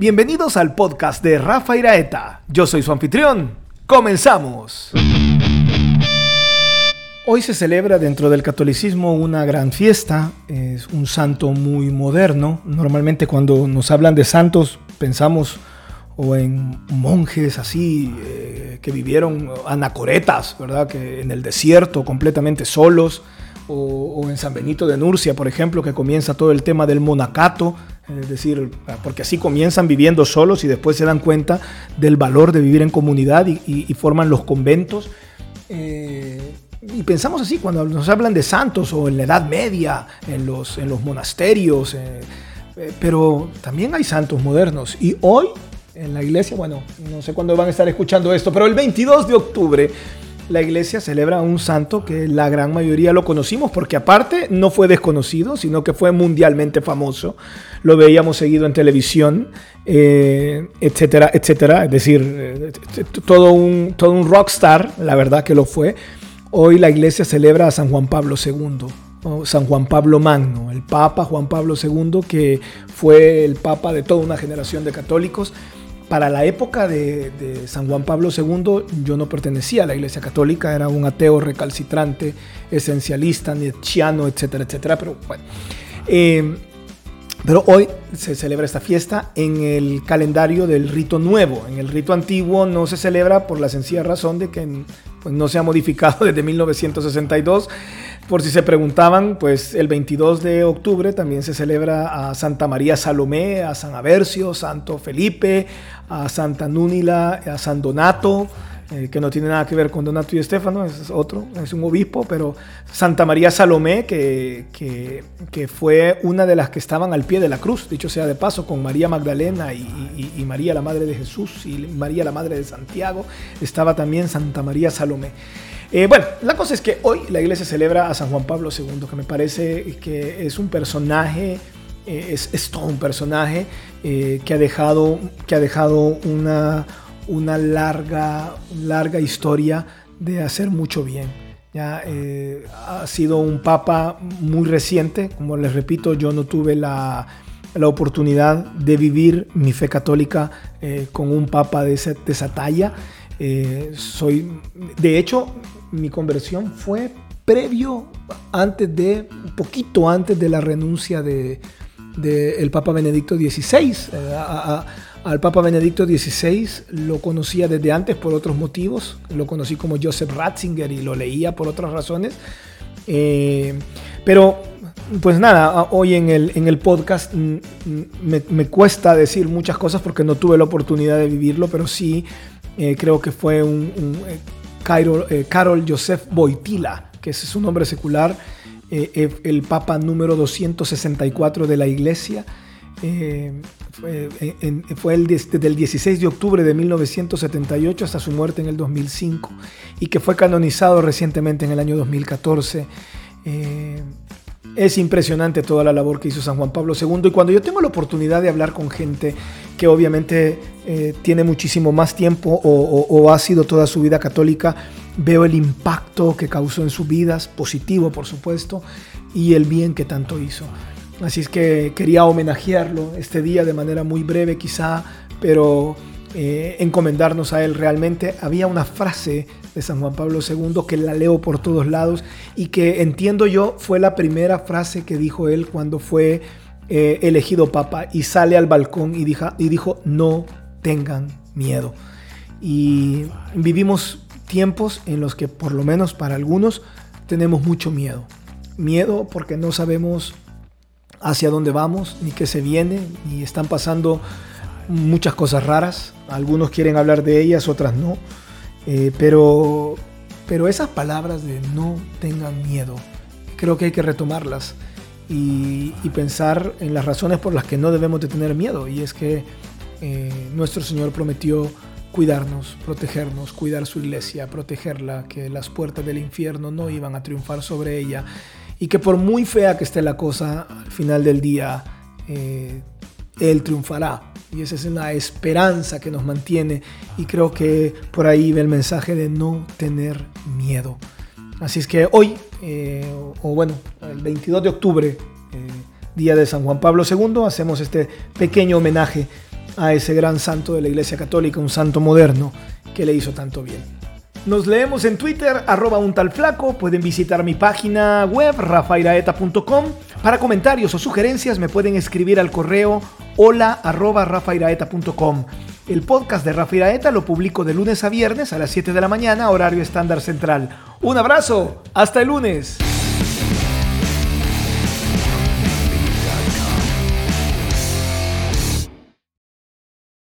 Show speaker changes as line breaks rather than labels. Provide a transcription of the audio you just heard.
Bienvenidos al podcast de Rafa Iraeta. Yo soy su anfitrión. Comenzamos. Hoy se celebra dentro del catolicismo una gran fiesta, es un santo muy moderno. Normalmente cuando nos hablan de santos pensamos o en monjes así eh, que vivieron anacoretas, ¿verdad? Que en el desierto completamente solos, o, en San Benito de Nurcia, por ejemplo, que comienza todo el tema del monacato, es decir, porque así comienzan viviendo solos y después se dan cuenta del valor de vivir en comunidad y, forman los conventos. Eh, y pensamos así cuando nos hablan de santos o en la Edad Media, en los, en los monasterios, eh, pero también hay santos modernos. Y hoy en la iglesia, bueno, no sé cuándo van a estar escuchando esto, pero el 22 de octubre la iglesia celebra un santo que la gran mayoría lo conocimos porque aparte no fue desconocido, sino que fue mundialmente famoso. Lo veíamos seguido en televisión, eh, etcétera, etcétera. Es decir, eh, todo un, todo un rockstar, la verdad que lo fue. Hoy la iglesia celebra a San Juan Pablo II. San Juan Pablo Magno, el Papa Juan Pablo II, que fue el Papa de toda una generación de católicos para la época de, San Juan Pablo II yo no pertenecía a la Iglesia Católica, era un ateo recalcitrante, esencialista, nietzscheano, etcétera, etcétera, pero bueno. Eh, pero hoy se celebra esta fiesta en el calendario del rito nuevo. En el rito antiguo no se celebra por la sencilla razón de que pues, no se ha modificado desde 1962 por si se preguntaban, pues el 22 de octubre también se celebra a Santa María Salomé, a San Aversio, Santo Felipe, a Santa Núnila, a San Donato, eh, que no tiene nada que ver con Donato y Estefano, es otro, es un obispo, pero Santa María Salomé, que, que, fue una de las que estaban al pie de la cruz, dicho sea de paso, con María Magdalena y, y María la Madre de Jesús y María la Madre de Santiago, estaba también Santa María Salomé. Eh, bueno, la cosa es que hoy la iglesia celebra a San Juan Pablo II, que me parece que es un personaje, eh, es, todo un personaje eh, que ha dejado, que ha dejado una, una larga, larga historia de hacer mucho bien. Ya, ha sido un papa muy reciente, como les repito, yo no tuve la, la oportunidad de vivir mi fe católica con un papa de esa, de esa talla. soy, de hecho, mi conversión fue previo, antes de, un poquito antes de la renuncia de, el Papa Benedicto XVI. Eh, al Papa Benedicto XVI lo conocía desde antes por otros motivos. Lo conocí como Joseph Ratzinger y lo leía por otras razones. Eh, pero, pues nada, hoy en el, en el podcast me, cuesta decir muchas cosas porque no tuve la oportunidad de vivirlo, pero sí eh, creo que fue un eh, Carol, Joseph Boitila, que es su nombre secular, eh, eh, el Papa número 264 de la Iglesia. Fue, el, desde el 16 de octubre de 1978 hasta su muerte en el 2005 y que fue canonizado recientemente en el año 2014. Es impresionante toda la labor que hizo San Juan Pablo II y cuando yo tengo la oportunidad de hablar con gente que obviamente eh, tiene muchísimo más tiempo o, ha sido toda su vida católica, veo el impacto que causó en sus vidas, positivo por supuesto, y el bien que tanto hizo. Así es que quería homenajearlo este día de manera muy breve quizá, pero eh, encomendarnos a él realmente. Había una frase de San Juan Pablo II que la leo por todos lados y que entiendo yo fue la primera frase que dijo él cuando fue eh, elegido papa y sale al balcón y dijo, y dijo no tengan miedo. Y vivimos tiempos en los que por lo menos para algunos tenemos mucho miedo. Miedo porque no sabemos hacia dónde vamos, ni qué se viene, y están pasando muchas cosas raras. Algunos quieren hablar de ellas, otras no. Eh, pero, pero esas palabras de no tengan miedo, creo que hay que retomarlas y, pensar en las razones por las que no debemos de tener miedo. Y es que eh, nuestro Señor prometió cuidarnos, protegernos, cuidar su iglesia, protegerla, que las puertas del infierno no iban a triunfar sobre ella y que por muy fea que esté la cosa, al final del día, eh, Él triunfará y esa es una esperanza que nos mantiene y creo que por ahí ve el mensaje de no tener miedo. Así es que hoy, eh, o, bueno, el 22 de octubre, eh, día de San Juan Pablo II, hacemos este pequeño homenaje a ese gran santo de la Iglesia Católica, un santo moderno que le hizo tanto bien. Nos leemos en Twitter, arroba un tal flaco. Pueden visitar mi página web, rafairaeta.com. Para comentarios o sugerencias me pueden escribir al correo hola rafairaeta.com. El podcast de Rafa Iraeta lo publico de lunes a viernes a las 7 de la mañana, horario estándar central. Un abrazo, hasta el lunes.